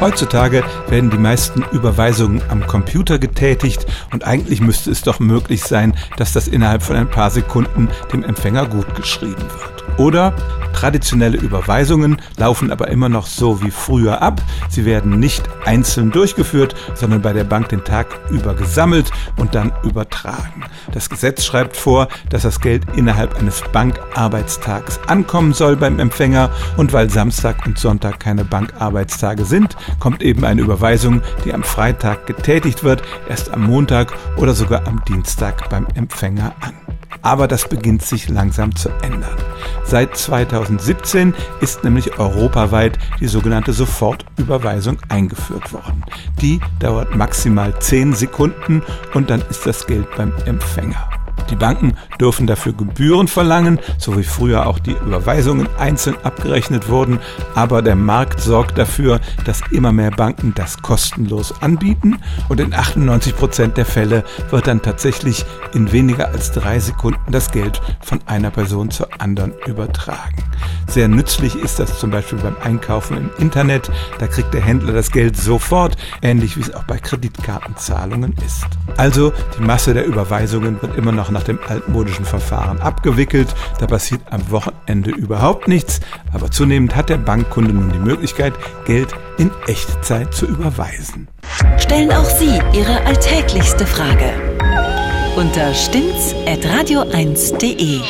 Heutzutage werden die meisten Überweisungen am Computer getätigt und eigentlich müsste es doch möglich sein, dass das innerhalb von ein paar Sekunden dem Empfänger gut geschrieben wird. Oder traditionelle Überweisungen laufen aber immer noch so wie früher ab. Sie werden nicht einzeln durchgeführt, sondern bei der Bank den Tag über gesammelt und dann übertragen. Das Gesetz schreibt vor, dass das Geld innerhalb eines Bankarbeitstags ankommen soll beim Empfänger und weil Samstag und Sonntag keine Bankarbeitstage sind, kommt eben eine Überweisung, die am Freitag getätigt wird, erst am Montag oder sogar am Dienstag beim Empfänger an. Aber das beginnt sich langsam zu ändern. Seit 2017 ist nämlich europaweit die sogenannte Sofortüberweisung eingeführt worden. Die dauert maximal 10 Sekunden und dann ist das Geld beim Empfänger. Die Banken dürfen dafür Gebühren verlangen, so wie früher auch die Überweisungen einzeln abgerechnet wurden, aber der Markt sorgt dafür, dass immer mehr Banken das kostenlos anbieten und in 98 Prozent der Fälle wird dann tatsächlich in weniger als drei Sekunden das Geld von einer Person zur anderen übertragen. Sehr nützlich ist das zum Beispiel beim Einkaufen im Internet. Da kriegt der Händler das Geld sofort, ähnlich wie es auch bei Kreditkartenzahlungen ist. Also die Masse der Überweisungen wird immer noch nach dem altmodischen Verfahren abgewickelt. Da passiert am Wochenende überhaupt nichts. Aber zunehmend hat der Bankkunde nun die Möglichkeit, Geld in Echtzeit zu überweisen. Stellen auch Sie Ihre alltäglichste Frage unter stimmtz.radio1.de.